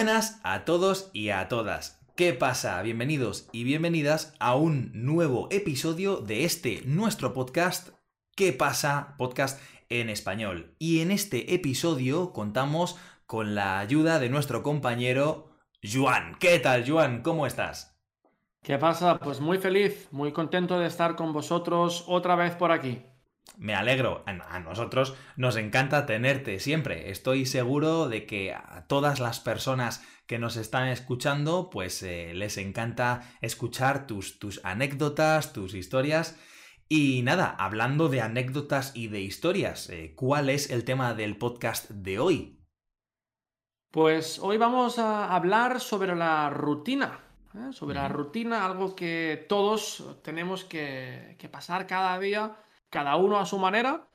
buenas a todos y a todas. ¿Qué pasa? Bienvenidos y bienvenidas a un nuevo episodio de este nuestro podcast ¿Qué pasa? Podcast en español. Y en este episodio contamos con la ayuda de nuestro compañero Juan. ¿Qué tal, Juan? ¿Cómo estás? ¿Qué pasa? Pues muy feliz, muy contento de estar con vosotros otra vez por aquí. Me alegro. A nosotros nos encanta tenerte siempre. Estoy seguro de que a todas las personas que nos están escuchando, pues eh, les encanta escuchar tus, tus anécdotas, tus historias. Y nada, hablando de anécdotas y de historias, eh, ¿cuál es el tema del podcast de hoy? Pues hoy vamos a hablar sobre la rutina. ¿eh? Sobre la rutina, algo que todos tenemos que, que pasar cada día cada uno a su manera.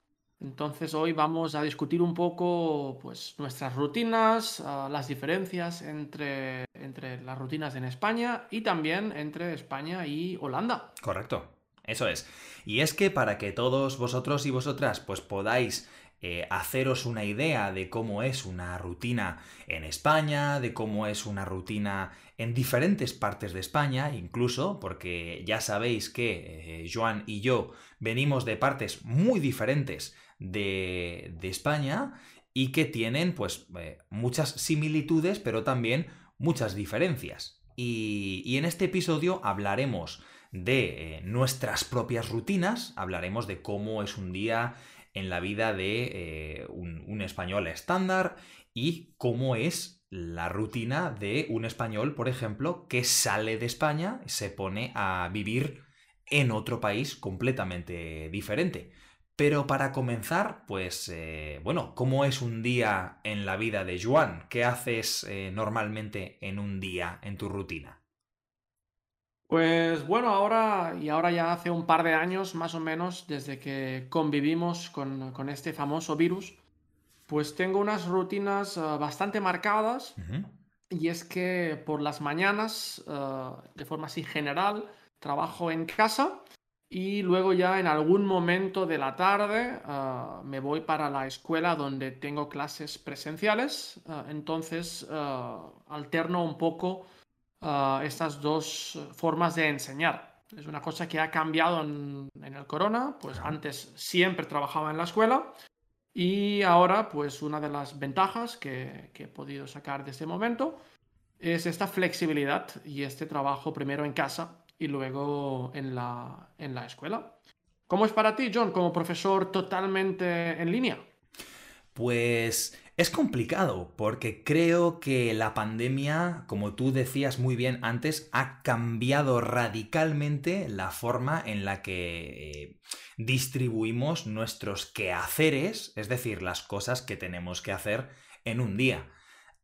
Entonces hoy vamos a discutir un poco pues, nuestras rutinas, ah, las diferencias entre, entre las rutinas en España y también entre España y Holanda. Correcto, eso es. Y es que para que todos vosotros y vosotras pues podáis eh, haceros una idea de cómo es una rutina en España, de cómo es una rutina en diferentes partes de España, incluso, porque ya sabéis que eh, Joan y yo venimos de partes muy diferentes de, España y que tienen pues eh, muchas similitudes, pero también muchas diferencias. Y, en este episodio hablaremos de nuestras propias rutinas, hablaremos de cómo es un día en la vida de eh, un, español estándar y cómo es la rutina de un español, por ejemplo, que sale de España, y se pone a vivir en otro país completamente diferente. Pero para comenzar, pues eh, bueno, ¿cómo es un día en la vida de Juan? ¿Qué haces eh, normalmente en un día en tu rutina? Pues bueno, ahora y ahora ya hace un par de años más o menos desde que convivimos con, este famoso virus, pues tengo unas rutinas ah, bastante marcadas. Y es que por las mañanas, ah, de forma así general, trabajo en casa y luego ya en algún momento de la tarde ah, me voy para la escuela donde tengo clases presenciales, entonces alterno un poco estas dos formas de enseñar. Es una cosa que ha cambiado en, el corona, pues antes siempre trabajaba en la escuela y ahora pues una de las ventajas que, he podido sacar de este momento es esta flexibilidad y este trabajo primero en casa y luego en la, en la escuela. ¿Cómo es para ti, John, como profesor totalmente en línea? Pues es complicado porque creo que la pandemia, como tú decías muy bien antes, ha cambiado radicalmente la forma en la que eh, distribuimos nuestros quehaceres, es decir, las cosas que tenemos que hacer en un día.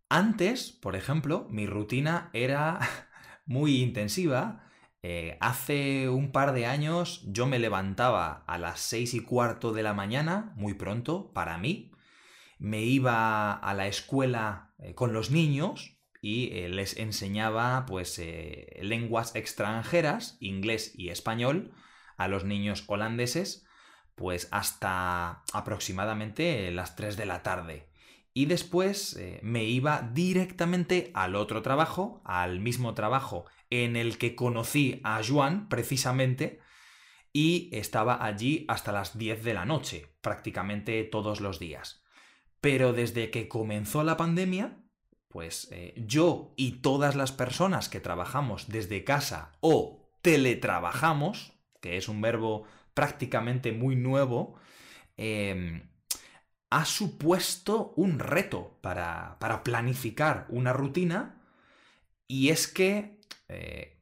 Antes, por ejemplo, mi rutina era muy intensiva. Eh, hace un par de años yo me levantaba a las seis y cuarto de la mañana, muy pronto, para mí, me iba a la escuela eh, con los niños y eh, les enseñaba pues eh, lenguas extranjeras, inglés y español, a los niños holandeses, pues hasta aproximadamente las 3 de la tarde. Y después me iba directamente al otro trabajo, al mismo trabajo en el que conocí a Juan precisamente, y estaba allí hasta las 10 de la noche, prácticamente todos los días. Pero desde que comenzó la pandemia, pues eh, yo y todas las personas que trabajamos desde casa o teletrabajamos, que es un verbo prácticamente muy nuevo, em, ha supuesto un reto para, planificar una rutina y es que eh,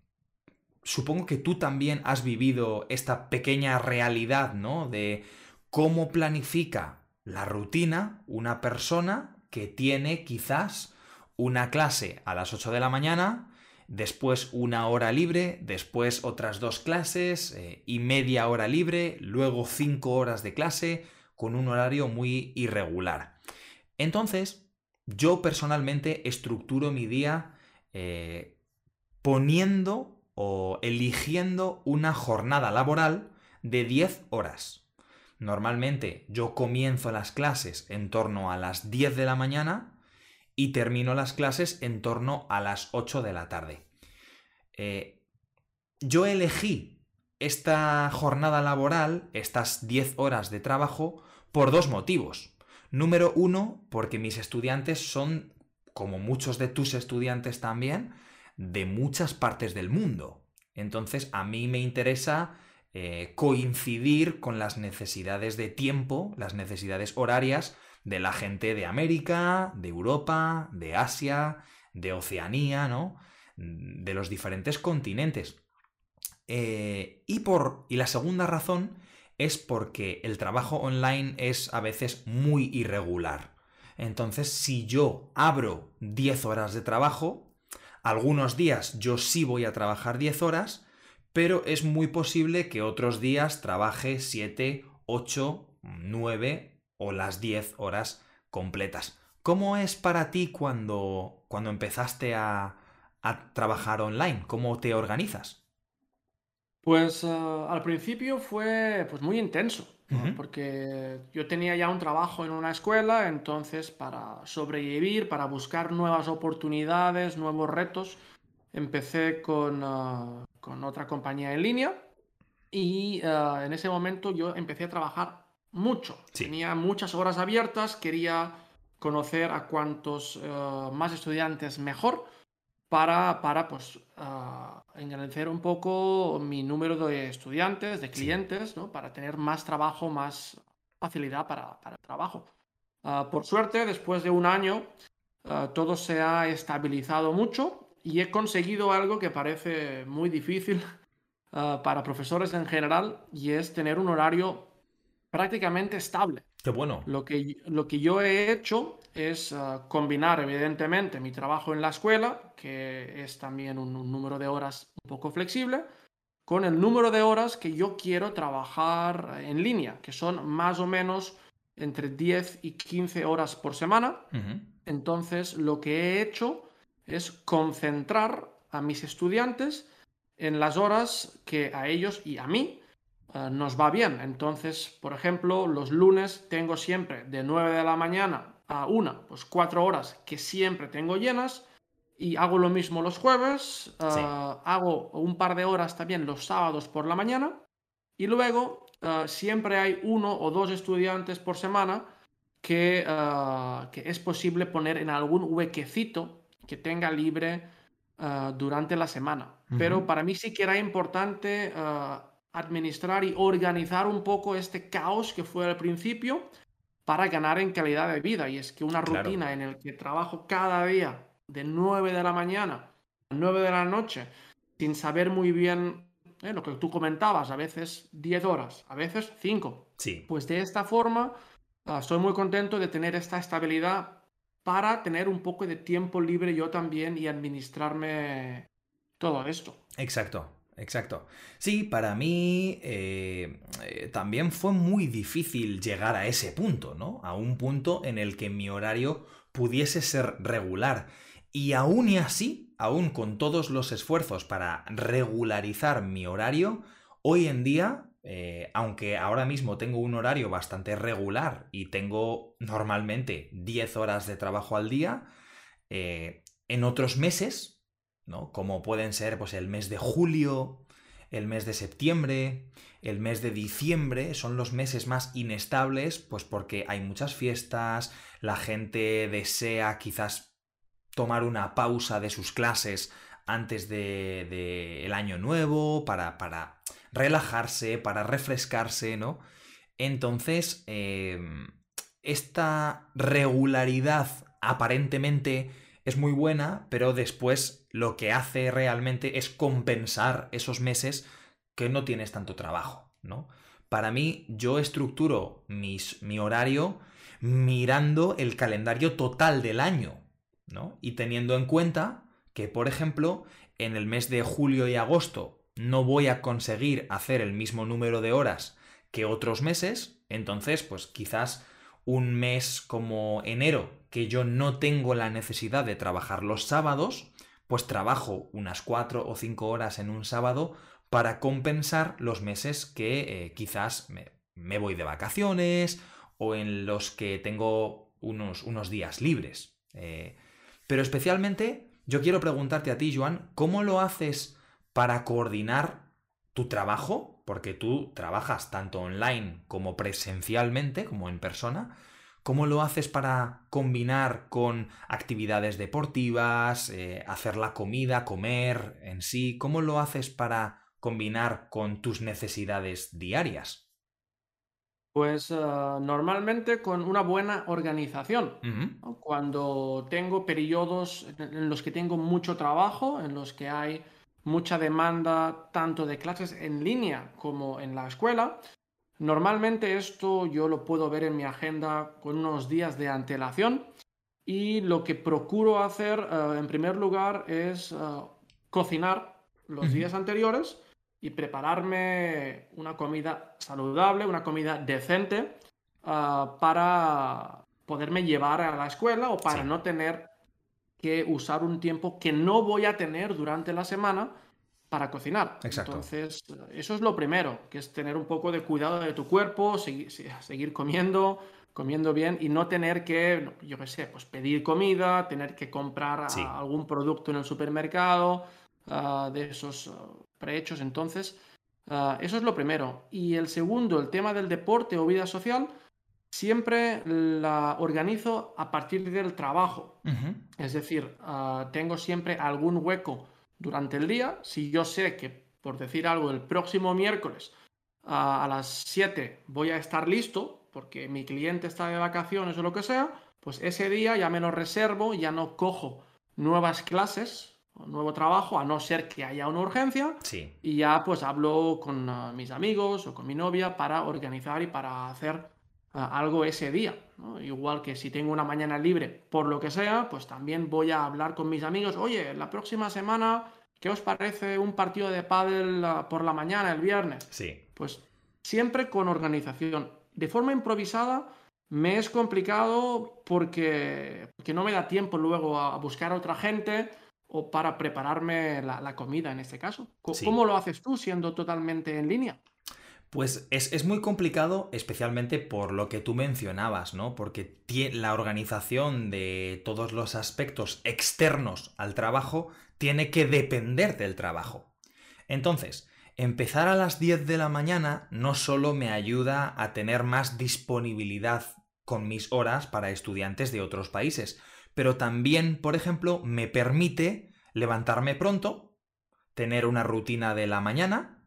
supongo que tú también has vivido esta pequeña realidad, ¿no? De cómo planifica la rutina una persona que tiene quizás una clase a las 8 de la mañana, después una hora libre, después otras dos clases eh, y media hora libre, luego cinco horas de clase con un horario muy irregular. Entonces, yo personalmente estructuro mi día eh, poniendo o eligiendo una jornada laboral de 10 horas. Normalmente yo comienzo las clases en torno a las 10 de la mañana y termino las clases en torno a las 8 de la tarde. Eh, yo elegí esta jornada laboral, estas 10 horas de trabajo, por dos motivos. Número uno, porque mis estudiantes son, como muchos de tus estudiantes también, de muchas partes del mundo. Entonces, a mí me interesa eh, coincidir con las necesidades de tiempo, las necesidades horarias de la gente de América, de Europa, de Asia, de Oceanía, ¿no? De los diferentes continentes. Eh, y, por, y la segunda razón es porque el trabajo online es a veces muy irregular. Entonces, si yo abro 10 horas de trabajo, algunos días yo sí voy a trabajar 10 horas, pero es muy posible que otros días trabaje 7, 8, 9 o las 10 horas completas. ¿Cómo es para ti cuando, cuando empezaste a, a trabajar online? ¿Cómo te organizas? Pues uh, al principio fue pues, muy intenso, ¿no? porque yo tenía ya un trabajo en una escuela, entonces para sobrevivir, para buscar nuevas oportunidades, nuevos retos, empecé con, uh, con otra compañía en línea y uh, en ese momento yo empecé a trabajar mucho. Sí. Tenía muchas horas abiertas, quería conocer a cuantos más estudiantes mejor para, para pues, uh, engrandecer un poco mi número de estudiantes, de clientes, ¿no? para tener más trabajo, más facilidad para, para el trabajo. Uh, por suerte, después de un año, todo se ha estabilizado mucho y he conseguido algo que parece muy difícil para profesores en general y es tener un horario prácticamente estable. Qué bueno. Lo que, lo que yo he hecho es uh, combinar, evidentemente, mi trabajo en la escuela, que es también un, un, número de horas un poco flexible, con el número de horas que yo quiero trabajar en línea, que son más o menos entre 10 y 15 horas por semana. Uh -huh. Entonces, lo que he hecho es concentrar a mis estudiantes en las horas que a ellos y a mí uh, nos va bien. Entonces, por ejemplo, los lunes tengo siempre de 9 de la mañana a una, pues cuatro horas que siempre tengo llenas y hago lo mismo los jueves, uh, sí. hago un par de horas también los sábados por la mañana y luego uh, siempre hay uno o dos estudiantes por semana que, que es posible poner en algún huequecito que tenga libre durante la semana. Uh -huh. Pero para mí sí que era importante administrar y organizar un poco este caos que fue al principio para ganar en calidad de vida. Y es que una rutina en la que trabajo cada día de 9 de la mañana a 9 de la noche, sin saber muy bien eh, lo que tú comentabas, a veces 10 horas, a veces 5. Sí. Pues de esta forma estoy muy contento de tener esta estabilidad para tener un poco de tiempo libre yo también y administrarme todo esto. Exacto, Exacto. Sí, para mí eh, eh, también fue muy difícil llegar a ese punto, ¿no? A un punto en el que mi horario pudiese ser regular. Y aún y así, aún con todos los esfuerzos para regularizar mi horario, hoy en día, eh, aunque ahora mismo tengo un horario bastante regular y tengo normalmente 10 horas de trabajo al día, eh, en otros meses ¿no? Como pueden ser pues, el mes de julio, el mes de septiembre, el mes de diciembre, son los meses más inestables, pues porque hay muchas fiestas, la gente desea quizás tomar una pausa de sus clases antes del de, de año nuevo, para, para, relajarse, para refrescarse, ¿no? Entonces, eh, esta regularidad aparentemente es muy buena, pero después lo que hace realmente es compensar esos meses que no tienes tanto trabajo, ¿no? Para mí, yo estructuro mis, mi horario mirando el calendario total del año, ¿no? Y teniendo en cuenta que, por ejemplo, en el mes de julio y agosto no voy a conseguir hacer el mismo número de horas que otros meses, entonces, pues quizás un mes como enero, que yo no tengo la necesidad de trabajar los sábados, pues trabajo unas cuatro o cinco horas en un sábado para compensar los meses que eh, quizás me, me, voy de vacaciones o en los que tengo unos, unos días libres. Eh, Pero especialmente yo quiero preguntarte a ti, Joan, ¿cómo lo haces para coordinar tu trabajo? Porque tú trabajas tanto online como presencialmente, como en persona. ¿Cómo lo haces para combinar con actividades deportivas, eh, hacer la comida, comer en sí? ¿Cómo lo haces para combinar con tus necesidades diarias? Pues ah, normalmente con una buena organización. Cuando tengo periodos en los que tengo mucho trabajo, en los que hay mucha demanda tanto de clases en línea como en la escuela, normalmente esto yo lo puedo ver en mi agenda con unos días de antelación y lo que procuro hacer ah, en primer lugar es ah, cocinar los días anteriores y prepararme una comida saludable, una comida decente ah, para poderme llevar a la escuela o para no tener que usar un tiempo que no voy a tener durante la semana para cocinar. Exacto. Entonces, eso es lo primero, que es tener un poco de cuidado de tu cuerpo, seguir, comiendo, comiendo bien y no tener que, yo qué sé, pues pedir comida, tener que comprar algún producto en el supermercado, ah, de esos prehechos. Entonces, ah, eso es lo primero. Y el segundo, el tema del deporte o vida social, siempre la organizo a partir del trabajo. Es decir, ah, tengo siempre algún hueco durante el día. Si yo sé que, por decir algo, el próximo miércoles ah, a las 7 voy a estar listo, porque mi cliente está de vacaciones o lo que sea, pues ese día ya me lo reservo, ya no cojo nuevas clases nuevo trabajo, a no ser que haya una urgencia. Sí. Y ya pues hablo con ah, mis amigos o con mi novia para organizar y para hacer algo ese día. Igual que si tengo una mañana libre por lo que sea, pues también voy a hablar con mis amigos. Oye, la próxima semana, ¿qué os parece un partido de pádel ah, por la mañana, el viernes? Sí. Pues siempre con organización. De forma improvisada me es complicado porque, porque no me da tiempo luego a buscar a otra gente o para prepararme la, comida en este caso. ¿Cómo lo haces tú siendo totalmente en línea? Pues es, muy complicado, especialmente por lo que tú mencionabas, ¿no? Porque la organización de todos los aspectos externos al trabajo tiene que depender del trabajo. Entonces, empezar a las 10 de la mañana no solo me ayuda a tener más disponibilidad con mis horas para estudiantes de otros países, pero también, por ejemplo, me permite levantarme pronto, tener una rutina de la mañana,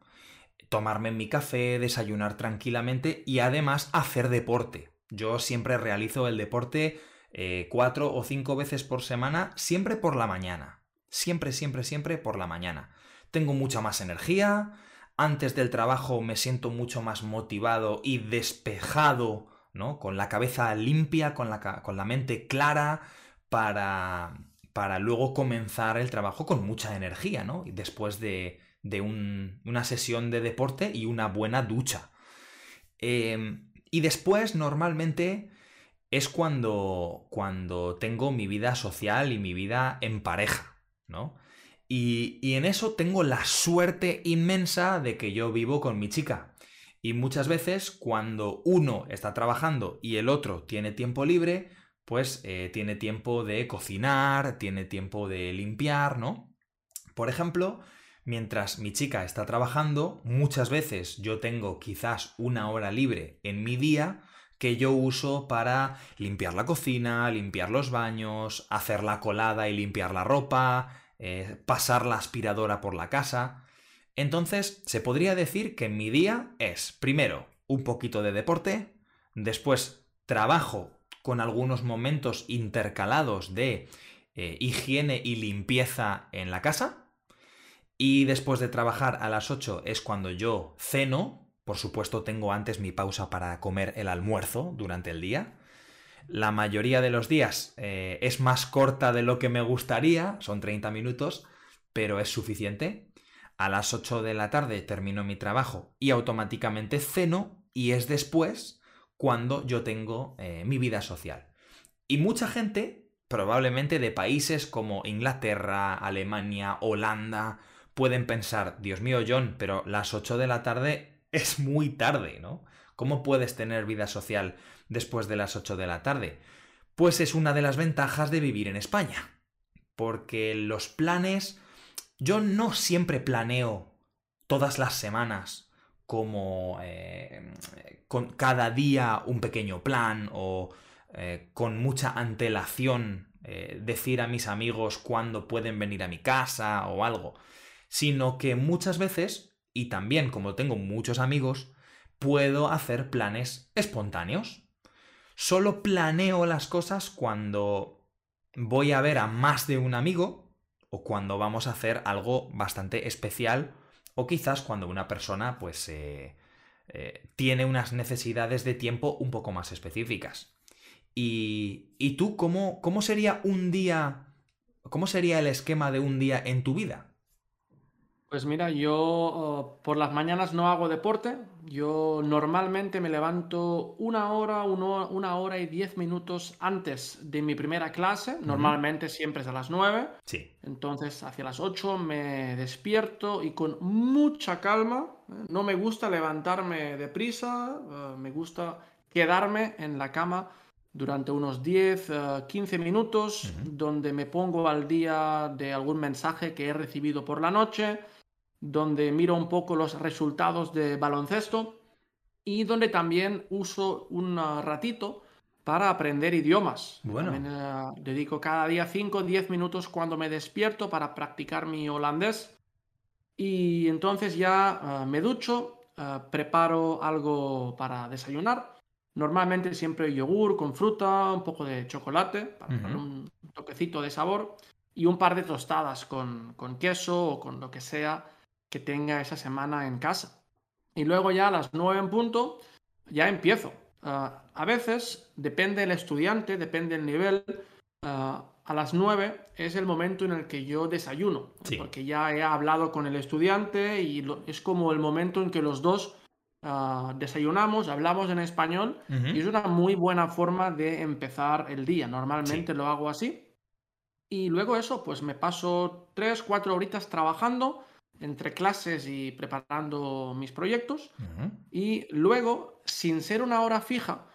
tomarme mi café, desayunar tranquilamente y además hacer deporte. Yo siempre realizo el deporte eh, cuatro o cinco veces por semana, siempre por la mañana. Siempre, siempre, siempre por la mañana. Tengo mucha más energía, antes del trabajo me siento mucho más motivado y despejado, ¿no? Con la cabeza limpia, con la, con la mente clara, para, para luego comenzar el trabajo con mucha energía, ¿no? Después de, de una sesión de deporte y una buena ducha. Em, y después, normalmente, es cuando, cuando tengo mi vida social y mi vida en pareja, ¿no? Y, y en eso tengo la suerte inmensa de que yo vivo con mi chica. Y muchas veces, cuando uno está trabajando y el otro tiene tiempo libre, pues eh, tiene tiempo de cocinar, tiene tiempo de limpiar, ¿no? Por ejemplo, mientras mi chica está trabajando, muchas veces yo tengo quizás una hora libre en mi día que yo uso para limpiar la cocina, limpiar los baños, hacer la colada y limpiar la ropa, eh, pasar la aspiradora por la casa. Entonces, se podría decir que mi día es, primero, un poquito de deporte, después trabajo con algunos momentos intercalados de eh, higiene y limpieza en la casa. Y después de trabajar a las 8 es cuando yo ceno. Por supuesto tengo antes mi pausa para comer el almuerzo durante el día. La mayoría de los días eh, es más corta de lo que me gustaría, son 30 minutos, pero es suficiente. A las 8 de la tarde termino mi trabajo y automáticamente ceno y es después cuando yo tengo eh, mi vida social. Y mucha gente, probablemente de países como Inglaterra, Alemania, Holanda, pueden pensar, Dios mío, John, pero las 8 de la tarde es muy tarde, ¿no? ¿Cómo puedes tener vida social después de las 8 de la tarde? Pues es una de las ventajas de vivir en España. porque los planes, yo no siempre planeo todas las semanas como eh, con cada día un pequeño plan o eh, con mucha antelación eh, decir a mis amigos cuándo pueden venir a mi casa o algo, sino que muchas veces, y también como tengo muchos amigos, puedo hacer planes espontáneos. Solo planeo las cosas cuando voy a ver a más de un amigo o cuando vamos a hacer algo bastante especial o quizás cuando una persona pues eh, eh, tiene unas necesidades de tiempo un poco más específicas. Y, ¿Y tú cómo, cómo sería un día, cómo sería el esquema de un día en tu vida? Pues mira, yo por las mañanas no hago deporte. Yo normalmente me levanto una hora, una hora y diez minutos antes de mi primera clase. Normalmente siempre es a las nueve. Sí. Entonces, hacia las ocho me despierto y con mucha calma. ¿eh? No me gusta levantarme deprisa. Eh, me gusta quedarme en la cama durante unos 10, 15 eh, minutos, donde me pongo al día de algún mensaje que he recibido por la noche donde miro un poco los resultados de baloncesto y donde también uso un ratito para aprender idiomas. Bueno. Eh, dedico cada día 5 o 10 minutos cuando me despierto para practicar mi holandés. Y entonces ya eh, me ducho, preparo algo para desayunar. Normalmente siempre yogur con fruta, un poco de chocolate para un toquecito de sabor y un par de tostadas con, con queso o con lo que sea que tenga esa semana en casa. Y luego ya a las 9 en punto, ya empiezo. Ah, a veces, depende del estudiante, depende del nivel, ah, a las 9 es el momento en el que yo desayuno, porque ya he hablado con el estudiante y es como el momento en que los dos ah, desayunamos, hablamos en español y es una muy buena forma de empezar el día. Normalmente lo hago así. Y luego eso, pues me paso 3, 4 horitas trabajando entre clases y preparando mis proyectos. Y luego, sin ser una hora fija,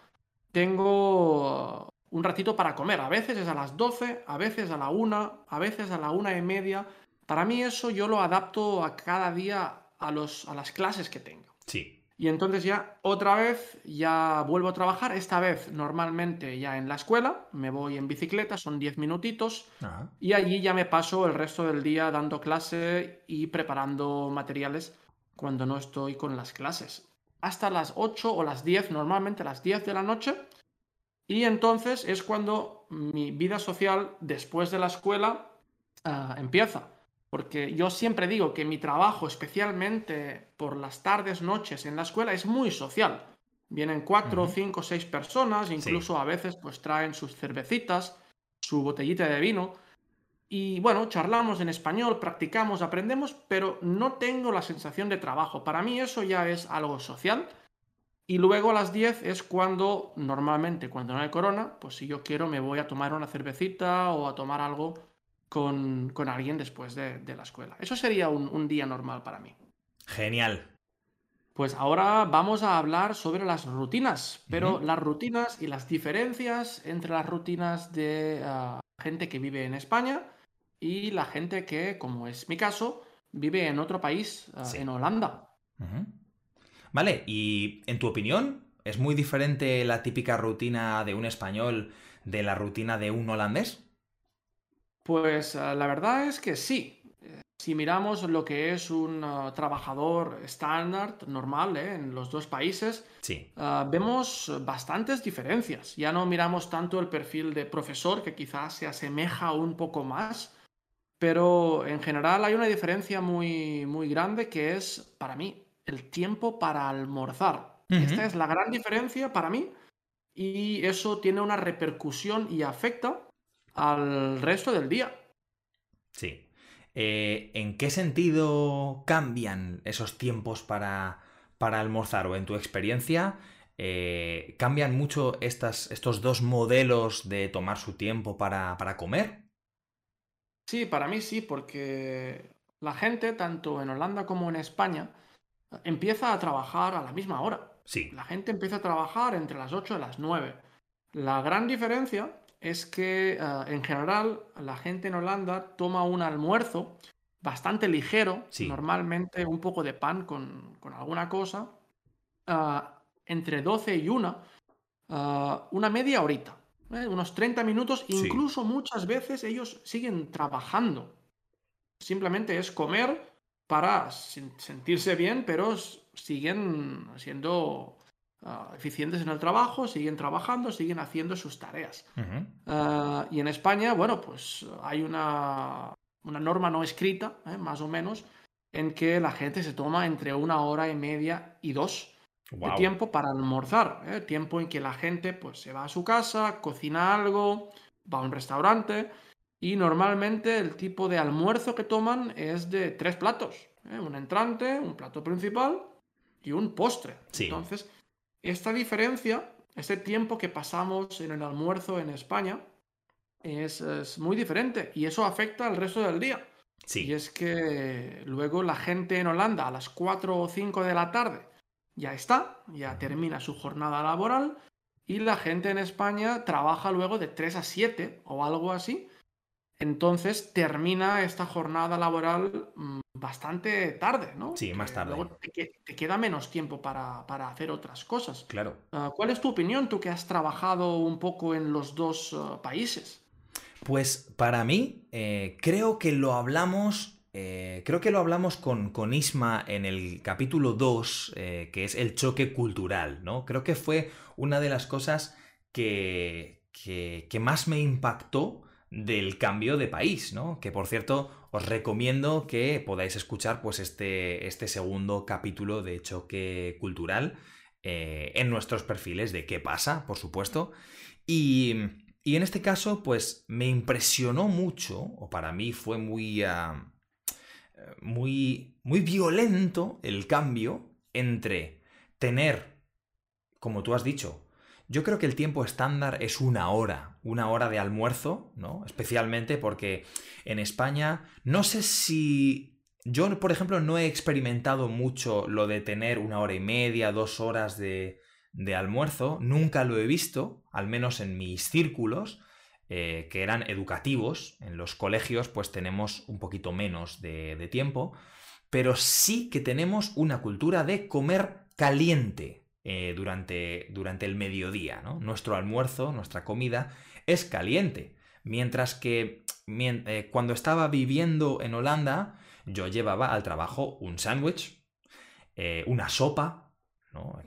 tengo un ratito para comer. A veces es a las 12, a veces a la 1, a veces a la una y media. Para mí eso yo lo adapto a cada día a, los, a las clases que tengo. Sí. Y entonces ya otra vez ya vuelvo a trabajar, esta vez normalmente ya en la escuela, me voy en bicicleta, son 10 minutitos, y allí ya me paso el resto del día dando clase y preparando materiales cuando no estoy con las clases. Hasta las 8 o las 10, normalmente las 10 de la noche, y entonces es cuando mi vida social después de la escuela ah, empieza. Porque yo siempre digo que mi trabajo, especialmente por las tardes, noches en la escuela, es muy social. Vienen cuatro, cinco, seis personas, incluso a veces pues traen sus cervecitas, su botellita de vino. Y bueno, charlamos en español, practicamos, aprendemos, pero no tengo la sensación de trabajo. Para mí eso ya es algo social. Y luego a las 10 es cuando, normalmente cuando no hay corona, pues si yo quiero me voy a tomar una cervecita o a tomar algo con, alguien después de, la escuela. Eso sería un, día normal para mí. Genial. Pues ahora vamos a hablar sobre las rutinas, pero las rutinas y las diferencias entre las rutinas de ah, gente que vive en España y la gente que, como es mi caso, vive en otro país, ah, en Holanda. Vale, y en tu opinión, ¿es muy diferente la típica rutina de un español de la rutina de un holandés? Pues ah, la verdad es que sí. Si miramos lo que es un ah, trabajador estándar, normal, ¿eh? en los dos países, ah, vemos bastantes diferencias. Ya no miramos tanto el perfil de profesor, que quizás se asemeja un poco más, pero en general hay una diferencia muy, muy grande que es, para mí, el tiempo para almorzar. Esta es la gran diferencia para mí y eso tiene una repercusión y afecta al resto del día. Sí. Eh, ¿En qué sentido cambian esos tiempos para, para almorzar? O en tu experiencia, eh, ¿cambian mucho estas, estos dos modelos de tomar su tiempo para, para comer? Sí, para mí sí, porque la gente, tanto en Holanda como en España, empieza a trabajar a la misma hora. Sí. La gente empieza a trabajar entre las 8 y las 9. La gran diferencia es que eh, en general la gente en Holanda toma un almuerzo bastante ligero, normalmente un poco de pan con, alguna cosa, ah, entre 12 y 1, ah, una media horita, ¿eh? unos 30 minutos, incluso muchas veces ellos siguen trabajando. Simplemente es comer para sentirse bien, pero siguen siendo ah, eficientes en el trabajo, siguen trabajando, siguen haciendo sus tareas. y en España, bueno, pues hay una una norma no escrita, ¿eh? más o menos, en que la gente se toma entre una hora y media y dos de tiempo para almorzar. ¿eh? Tiempo en que la gente pues, se va a su casa, cocina algo, va a un restaurante y normalmente el tipo de almuerzo que toman es de tres platos. ¿eh? Un entrante, un plato principal y un postre. Entonces, esta diferencia, ese tiempo que pasamos en el almuerzo en España, es, muy diferente y eso afecta al resto del día. Sí. Y es que luego la gente en Holanda a las 4 o 5 de la tarde ya está, ya termina su jornada laboral y la gente en España trabaja luego de 3 a 7 o algo así. Entonces termina esta jornada laboral mm, bastante tarde, ¿no? Sí, más tarde. Luego te, queda menos tiempo para, hacer otras cosas. Claro. Ah, ¿Cuál es tu opinión, tú que has trabajado un poco en los dos ah, países? Pues para mí, eh, creo que lo hablamos. Eh, creo que lo hablamos con, con, Isma en el capítulo 2, eh, que es el choque cultural, ¿no? Creo que fue una de las cosas que, que, más me impactó del cambio de país, ¿no? Que por cierto, os recomiendo que podáis escuchar pues este, este segundo capítulo de choque cultural en nuestros perfiles de qué pasa, por supuesto. Y, y en este caso, pues me impresionó mucho, o para mí fue muy, ah, muy, muy violento el cambio entre tener, como tú has dicho, yo creo que el tiempo estándar es una hora, una hora de almuerzo, ¿no? Especialmente porque en España, no sé si... Yo, por ejemplo, no he experimentado mucho lo de tener una hora y media, dos horas de, de almuerzo, nunca lo he visto, al menos en mis círculos, eh, que eran educativos. En los colegios pues tenemos un poquito menos de, tiempo, pero sí que tenemos una cultura de comer caliente eh, durante, durante, el mediodía. Nuestro almuerzo, nuestra comida es caliente. Mientras que eh, cuando estaba viviendo en Holanda, yo llevaba al trabajo un sándwich, una sopa,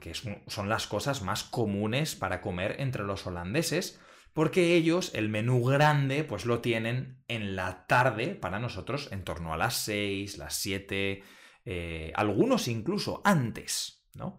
que son las cosas más comunes para comer entre los holandeses, porque ellos el menú grande pues lo tienen en la tarde para nosotros en torno a las 6, las 7, eh, algunos incluso antes, ¿no?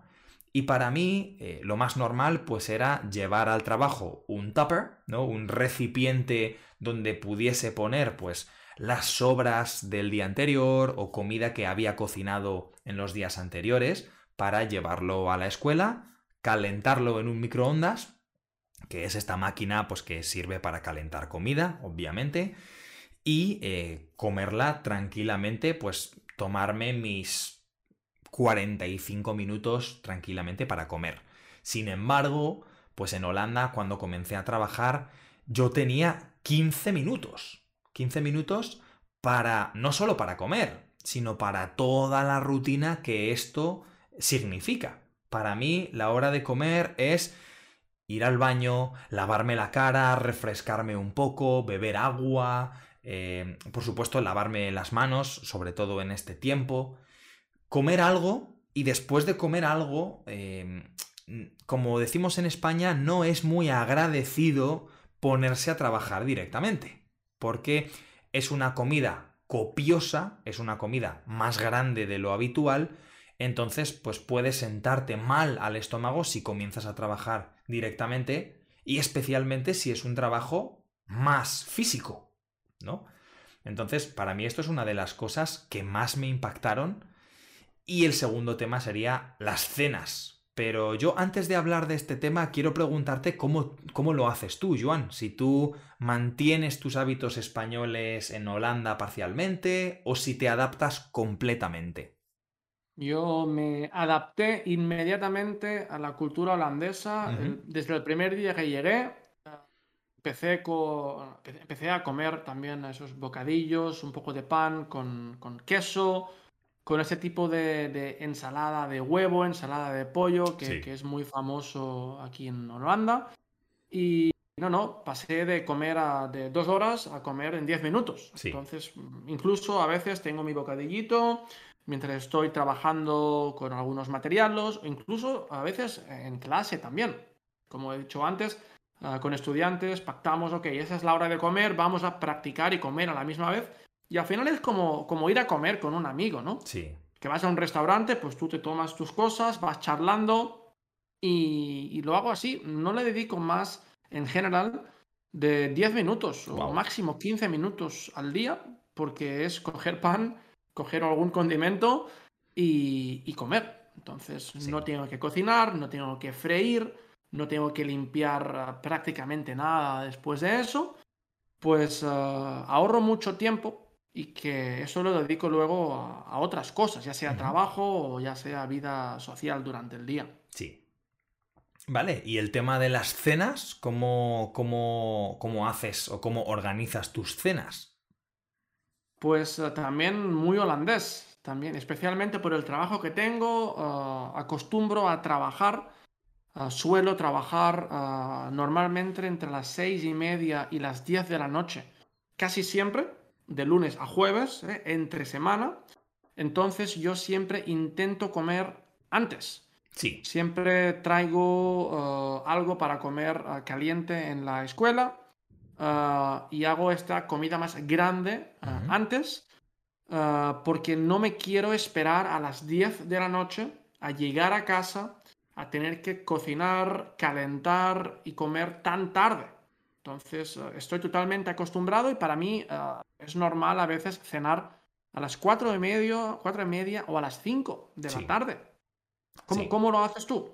Y para mí eh, lo más normal pues era llevar al trabajo un tupper, ¿no? Un recipiente donde pudiese poner pues las sobras del día anterior o comida que había cocinado en los días anteriores para llevarlo a la escuela, calentarlo en un microondas, que es esta máquina pues, que sirve para calentar comida, obviamente, y eh, comerla tranquilamente, pues tomarme mis 45 minutos tranquilamente para comer. Sin embargo, pues en Holanda, cuando comencé a trabajar, yo tenía 15 minutos. 15 minutos para, no solo para comer, sino para toda la rutina que esto significa. Para mí, la hora de comer es ir al baño, lavarme la cara, refrescarme un poco, beber agua, eh, por supuesto, lavarme las manos, sobre todo en este tiempo, comer algo y después de comer algo, eh, como decimos en España, no es muy agradecido ponerse a trabajar directamente, porque es una comida copiosa, es una comida más grande de lo habitual, entonces pues puedes sentarte mal al estómago si comienzas a trabajar directamente y especialmente si es un trabajo más físico, ¿no? Entonces, para mí esto es una de las cosas que más me impactaron y el segundo tema sería las cenas. Pero yo antes de hablar de este tema quiero preguntarte cómo, cómo lo haces tú, Joan. Si tú mantienes tus hábitos españoles en Holanda parcialmente o si te adaptas completamente. Yo me adapté inmediatamente a la cultura holandesa. desde el primer día que llegué, empecé, empecé a comer también esos bocadillos, un poco de pan con, queso, con ese tipo de, ensalada de huevo, ensalada de pollo, que, es muy famoso aquí en Holanda. Y no, no, pasé de comer a, de dos horas a comer en diez minutos. Entonces, incluso a veces tengo mi bocadillito mientras estoy trabajando con algunos materiales, o incluso a veces en clase también. Como he dicho antes, ah, con estudiantes pactamos, ok, esa es la hora de comer, vamos a practicar y comer a la misma vez. Y al final es como, como ir a comer con un amigo, ¿no? Sí. Que vas a un restaurante, pues tú te tomas tus cosas, vas charlando y, lo hago así. No le dedico más, en general, de 10 minutos o máximo 15 minutos al día, porque es coger pan, coger algún condimento y, comer. Entonces no tengo que cocinar, no tengo que freír, no tengo que limpiar prácticamente nada después de eso. Pues ah, ahorro mucho tiempo y que eso lo dedico luego a, otras cosas, ya sea trabajo o ya sea vida social durante el día. Sí. Vale, y el tema de las cenas, ¿cómo, cómo, cómo haces o cómo organizas tus cenas? Pues eh, también muy holandés, también, especialmente por el trabajo que tengo, eh, acostumbro a trabajar, eh, suelo trabajar normalmente entre las seis y media y las diez de la noche, casi siempre de lunes a jueves, ¿eh? entre semana. Entonces yo siempre intento comer antes. Sí. Siempre traigo uh, algo para comer uh, caliente en la escuela uh, y hago esta comida más grande antes porque no me quiero esperar a las 10 de la noche a llegar a casa a tener que cocinar, calentar y comer tan tarde. Entonces, estoy totalmente acostumbrado y para mí es normal a veces cenar a las cuatro y media, cuatro y media o a las 5 de la tarde. ¿Cómo, ¿Cómo lo haces tú?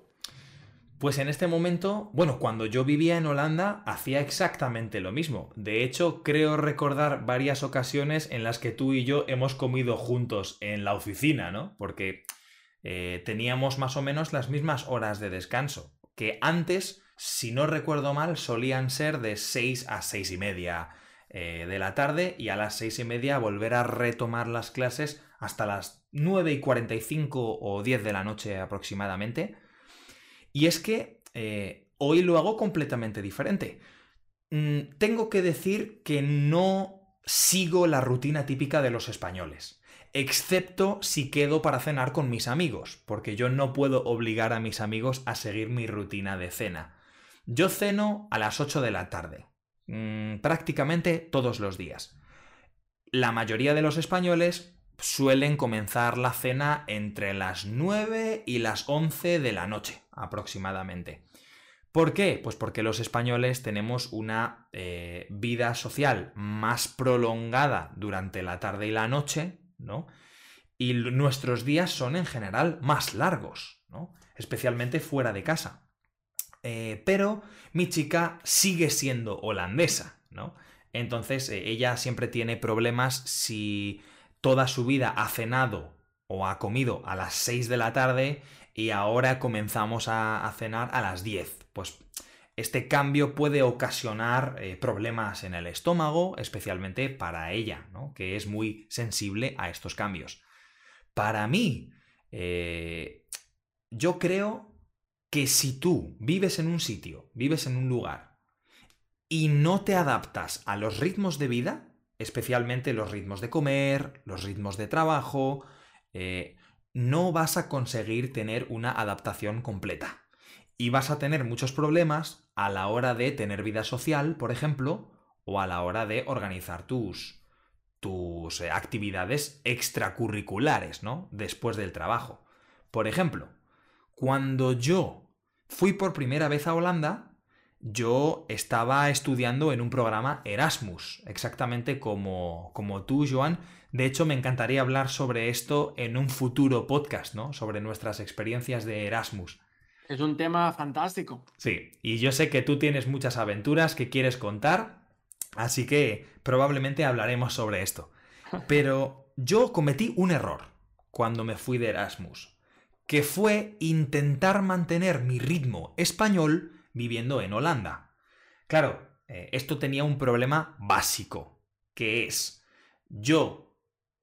Pues en este momento, bueno, cuando yo vivía en Holanda hacía exactamente lo mismo. De hecho, creo recordar varias ocasiones en las que tú y yo hemos comido juntos en la oficina, ¿no? Porque eh, teníamos más o menos las mismas horas de descanso, que antes, si no recuerdo mal, solían ser de 6 a seis y media eh, de la tarde y a las seis y media volver a retomar las clases hasta las 9 y 45 o 10 de la noche aproximadamente. Y es que eh, hoy lo hago completamente diferente. Mm, tengo que decir que no sigo la rutina típica de los españoles, excepto si quedo para cenar con mis amigos, porque yo no puedo obligar a mis amigos a seguir mi rutina de cena. Yo ceno a las 8 de la tarde, Mm, prácticamente todos los días. La mayoría de los españoles suelen comenzar la cena entre las 9 y las 11 de la noche aproximadamente. ¿Por qué? Pues porque los españoles tenemos una eh, vida social más prolongada durante la tarde y la noche, ¿no? Y nuestros días son en general más largos, ¿no? Especialmente fuera de casa. Eh, pero mi chica sigue siendo holandesa, ¿no? Entonces eh, ella siempre tiene problemas si toda su vida ha cenado o ha comido a las 6 de la tarde y ahora comenzamos a, cenar a las 10. Pues este cambio puede ocasionar eh, problemas en el estómago, especialmente para ella, ¿no? que es muy sensible a estos cambios. Para mí, yo creo que si tú vives en un sitio, vives en un lugar, y no te adaptas a los ritmos de vida, especialmente los ritmos de comer, los ritmos de trabajo, eh, no vas a conseguir tener una adaptación completa. Y vas a tener muchos problemas a la hora de tener vida social, por ejemplo, o a la hora de organizar tus, tus eh, actividades extracurriculares, ¿no? Después del trabajo. Por ejemplo, cuando yo fui por primera vez a Holanda, yo estaba estudiando en un programa Erasmus, exactamente como, como tú, Joan. De hecho, me encantaría hablar sobre esto en un futuro podcast, ¿no? Sobre nuestras experiencias de Erasmus. Es un tema fantástico. Sí, y yo sé que tú tienes muchas aventuras que quieres contar, así que probablemente hablaremos sobre esto. Pero yo cometí un error cuando me fui de Erasmus que fue intentar mantener mi ritmo español viviendo en Holanda. Claro, eh, esto tenía un problema básico, que es, yo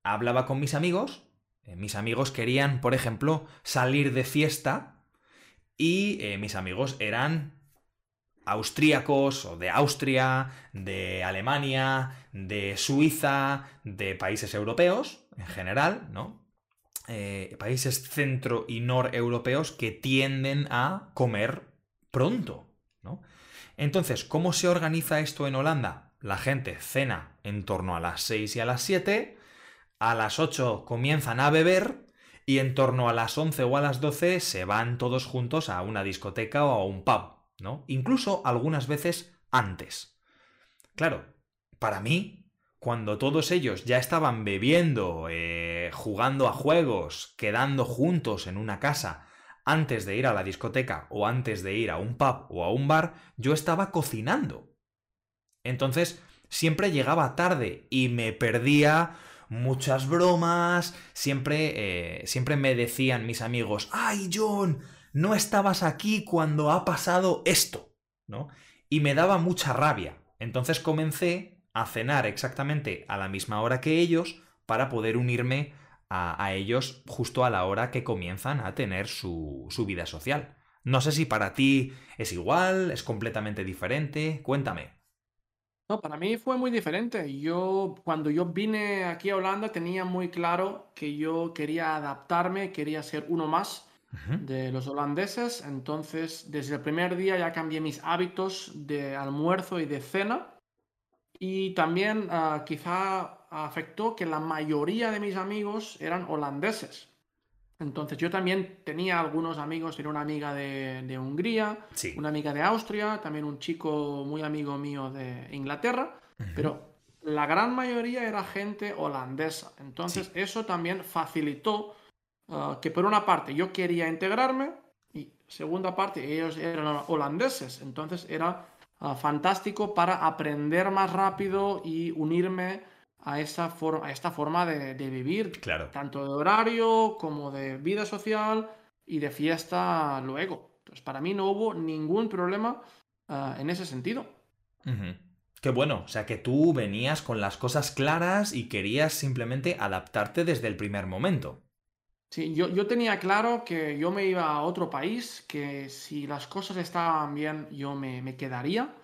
hablaba con mis amigos, eh, mis amigos querían, por ejemplo, salir de fiesta y eh, mis amigos eran austríacos o de Austria, de Alemania, de Suiza, de países europeos en general, ¿no? Países centro y noreuropeos que tienden a comer pronto, ¿no? Entonces, ¿cómo se organiza esto en Holanda? La gente cena en torno a las 6 y a las 7, a las 8 comienzan a beber y en torno a las 11 o a las 12 se van todos juntos a una discoteca o a un pub, ¿no? Incluso algunas veces antes. Claro, para mí, cuando todos ellos ya estaban bebiendo, eh, jugando a juegos, quedando juntos en una casa, antes de ir a la discoteca o antes de ir a un pub o a un bar, yo estaba cocinando. Entonces, siempre llegaba tarde y me perdía muchas bromas, siempre, eh, siempre me decían mis amigos, ay John, no estabas aquí cuando ha pasado esto, ¿no? Y me daba mucha rabia. Entonces comencé a cenar exactamente a la misma hora que ellos para poder unirme a, ellos justo a la hora que comienzan a tener su, su vida social. No sé si para ti es igual, es completamente diferente. Cuéntame. No, para mí fue muy diferente. Yo, cuando yo vine aquí a Holanda, tenía muy claro que yo quería adaptarme, quería ser uno más de los holandeses. Entonces, desde el primer día ya cambié mis hábitos de almuerzo y de cena. Y también uh, quizá afectó que la mayoría de mis amigos eran holandeses. Entonces yo también tenía algunos amigos, tenía una amiga de, Hungría, una amiga de Austria, también un chico muy amigo mío de Inglaterra, pero la gran mayoría era gente holandesa. Entonces eso también facilitó uh, que por una parte yo quería integrarme y segunda parte ellos eran holandeses. Entonces era uh, fantástico para aprender más rápido y unirme a, esa a esta forma de, vivir, claro. tanto de horario como de vida social y de fiesta luego. Entonces, para mí no hubo ningún problema ah, en ese sentido. Qué bueno, o sea que tú venías con las cosas claras y querías simplemente adaptarte desde el primer momento. Sí, yo, yo, tenía claro que yo me iba a otro país, que si las cosas estaban bien yo me, me quedaría.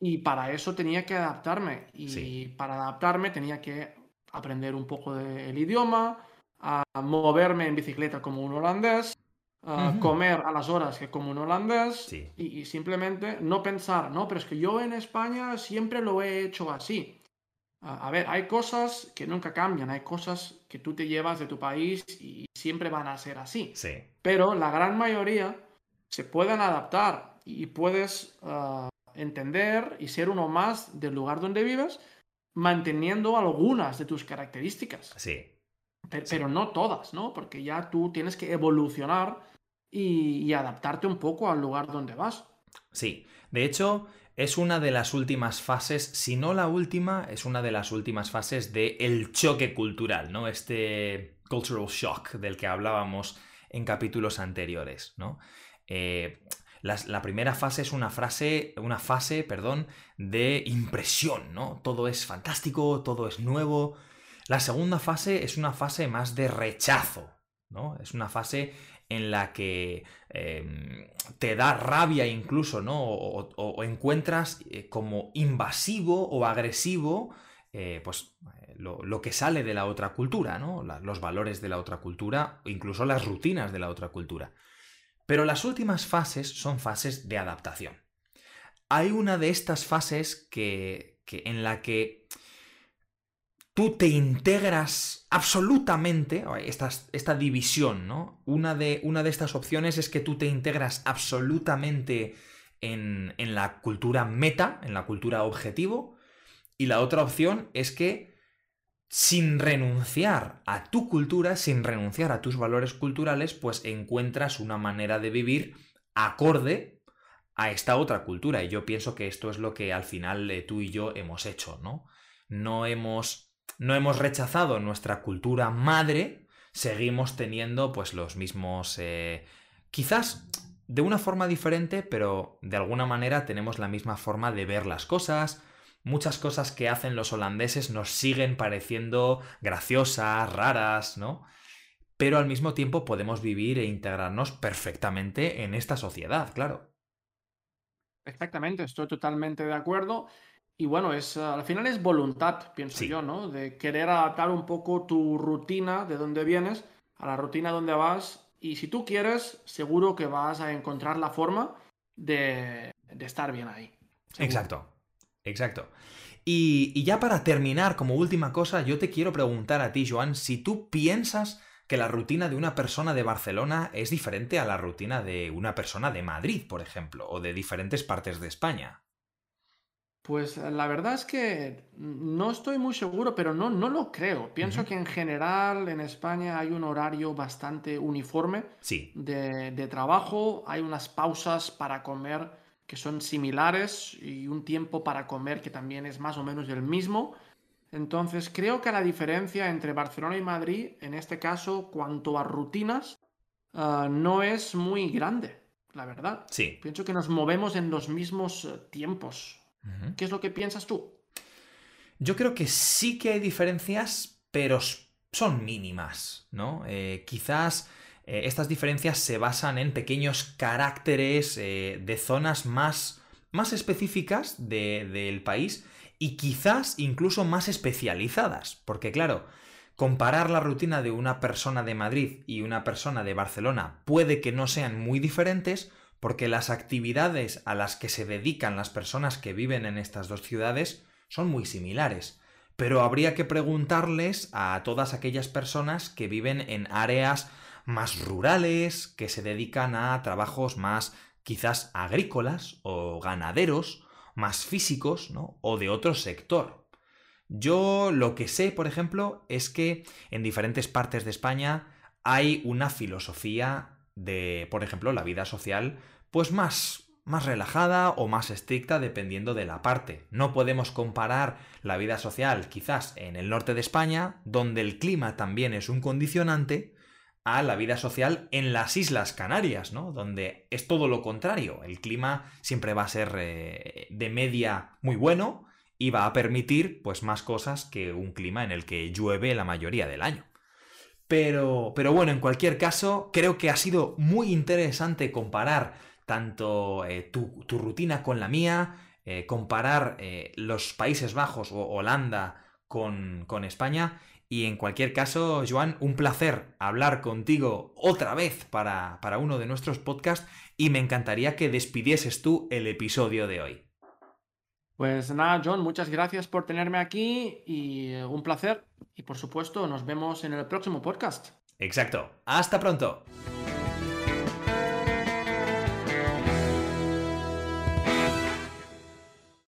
Y para eso tenía que adaptarme. Y para adaptarme tenía que aprender un poco del idioma, a moverme en bicicleta como un holandés, a comer a las horas que como un holandés y, simplemente no pensar, no, pero es que yo en España siempre lo he hecho así. A, ver, hay cosas que nunca cambian, hay cosas que tú te llevas de tu país y siempre van a ser así. Pero la gran mayoría se pueden adaptar y puedes ah, entender y ser uno más del lugar donde vives, manteniendo algunas de tus características. Sí. Pero, no todas, ¿no? Porque ya tú tienes que evolucionar y, adaptarte un poco al lugar donde vas. Sí. De hecho, es una de las últimas fases, si no la última, es una de las últimas fases del el choque cultural, ¿no? Este cultural shock del que hablábamos en capítulos anteriores, ¿no? Eh, la, primera fase es una, frase, una fase perdón, de impresión, ¿no? Todo es fantástico, todo es nuevo. La segunda fase es una fase más de rechazo, ¿no? Es una fase en la que em, te da rabia incluso, ¿no? O, encuentras eh, como invasivo o agresivo, eh, pues lo, lo, que sale de la otra cultura, ¿no? los valores de la otra cultura, incluso las rutinas de la otra cultura. Pero las últimas fases son fases de adaptación. Hay una de estas fases que, en la que tú te integras absolutamente, esta, esta división, ¿no? Una de, una de, estas opciones es que tú te integras absolutamente en, en la cultura meta, en la cultura objetivo, y la otra opción es que sin renunciar a tu cultura, sin renunciar a tus valores culturales, pues encuentras una manera de vivir acorde a esta otra cultura. Y yo pienso que esto es lo que al final eh, tú y yo hemos hecho, ¿no? No hemos, no hemos rechazado nuestra cultura madre, seguimos teniendo pues los mismos... Eh, quizás de una forma diferente, pero de alguna manera tenemos la misma forma de ver las cosas. Muchas cosas que hacen los holandeses nos siguen pareciendo graciosas, raras, ¿no? Pero al mismo tiempo podemos vivir e integrarnos perfectamente en esta sociedad, claro. Exactamente, estoy totalmente de acuerdo. Y bueno, es, al final es voluntad, pienso yo, ¿no? De querer adaptar un poco tu rutina de donde vienes a la rutina donde vas y si tú quieres, seguro que vas a encontrar la forma de, estar bien ahí. Exacto, exacto. Y, y, ya para terminar, como última cosa, yo te quiero preguntar a ti, Joan, si tú piensas que la rutina de una persona de Barcelona es diferente a la rutina de una persona de Madrid, por ejemplo, o de diferentes partes de España. Pues la verdad es que no estoy muy seguro, pero no, no lo creo. Pienso que en general en España hay un horario bastante uniforme sí. de, de, trabajo, hay unas pausas para comer que son similares y un tiempo para comer que también es más o menos el mismo. Entonces creo que la diferencia entre Barcelona y Madrid, en este caso, cuanto a rutinas, ah, no es muy grande, la verdad. Sí. Pienso que nos movemos en los mismos ¿Qué es lo que piensas tú? Yo creo que sí que hay diferencias, pero son mínimas, ¿no? Eh, quizás eh, estas diferencias se basan en pequeños caracteres eh, de zonas más, más específicas del país y quizás incluso más especializadas, porque claro, comparar la rutina de una persona de Madrid y una persona de Barcelona puede que no sean muy diferentes, porque las actividades a las que se dedican las personas que viven en estas dos ciudades son muy similares. Pero habría que preguntarles a todas aquellas personas que viven en áreas más rurales, que se dedican a trabajos más quizás agrícolas o ganaderos, más físicos, ¿no? O de otro sector. Yo lo que sé, por ejemplo, es que en diferentes partes de España hay una filosofía de, por ejemplo, la vida social, pues más más relajada o más estricta dependiendo de la parte. No podemos comparar la vida social quizás en el norte de España, donde el clima también es un condicionante, a la vida social en las Islas Canarias, ¿no? Donde es todo lo contrario. El clima siempre va a ser eh, de media muy bueno y va a permitir pues más cosas que un clima en el que llueve la mayoría del año. Pero, pero bueno, en cualquier caso, creo que ha sido muy interesante comparar tanto eh, tu, rutina con la mía, eh, comparar eh, los Países Bajos o Holanda con, con, España. Y en cualquier caso, Joan, un placer hablar contigo otra vez para, para uno de nuestros podcasts y me encantaría que despidieses tú el episodio de hoy. Pues nada, John, muchas gracias por tenerme aquí y eh, un placer. Y por supuesto, nos vemos en el próximo podcast. Exacto. Hasta pronto.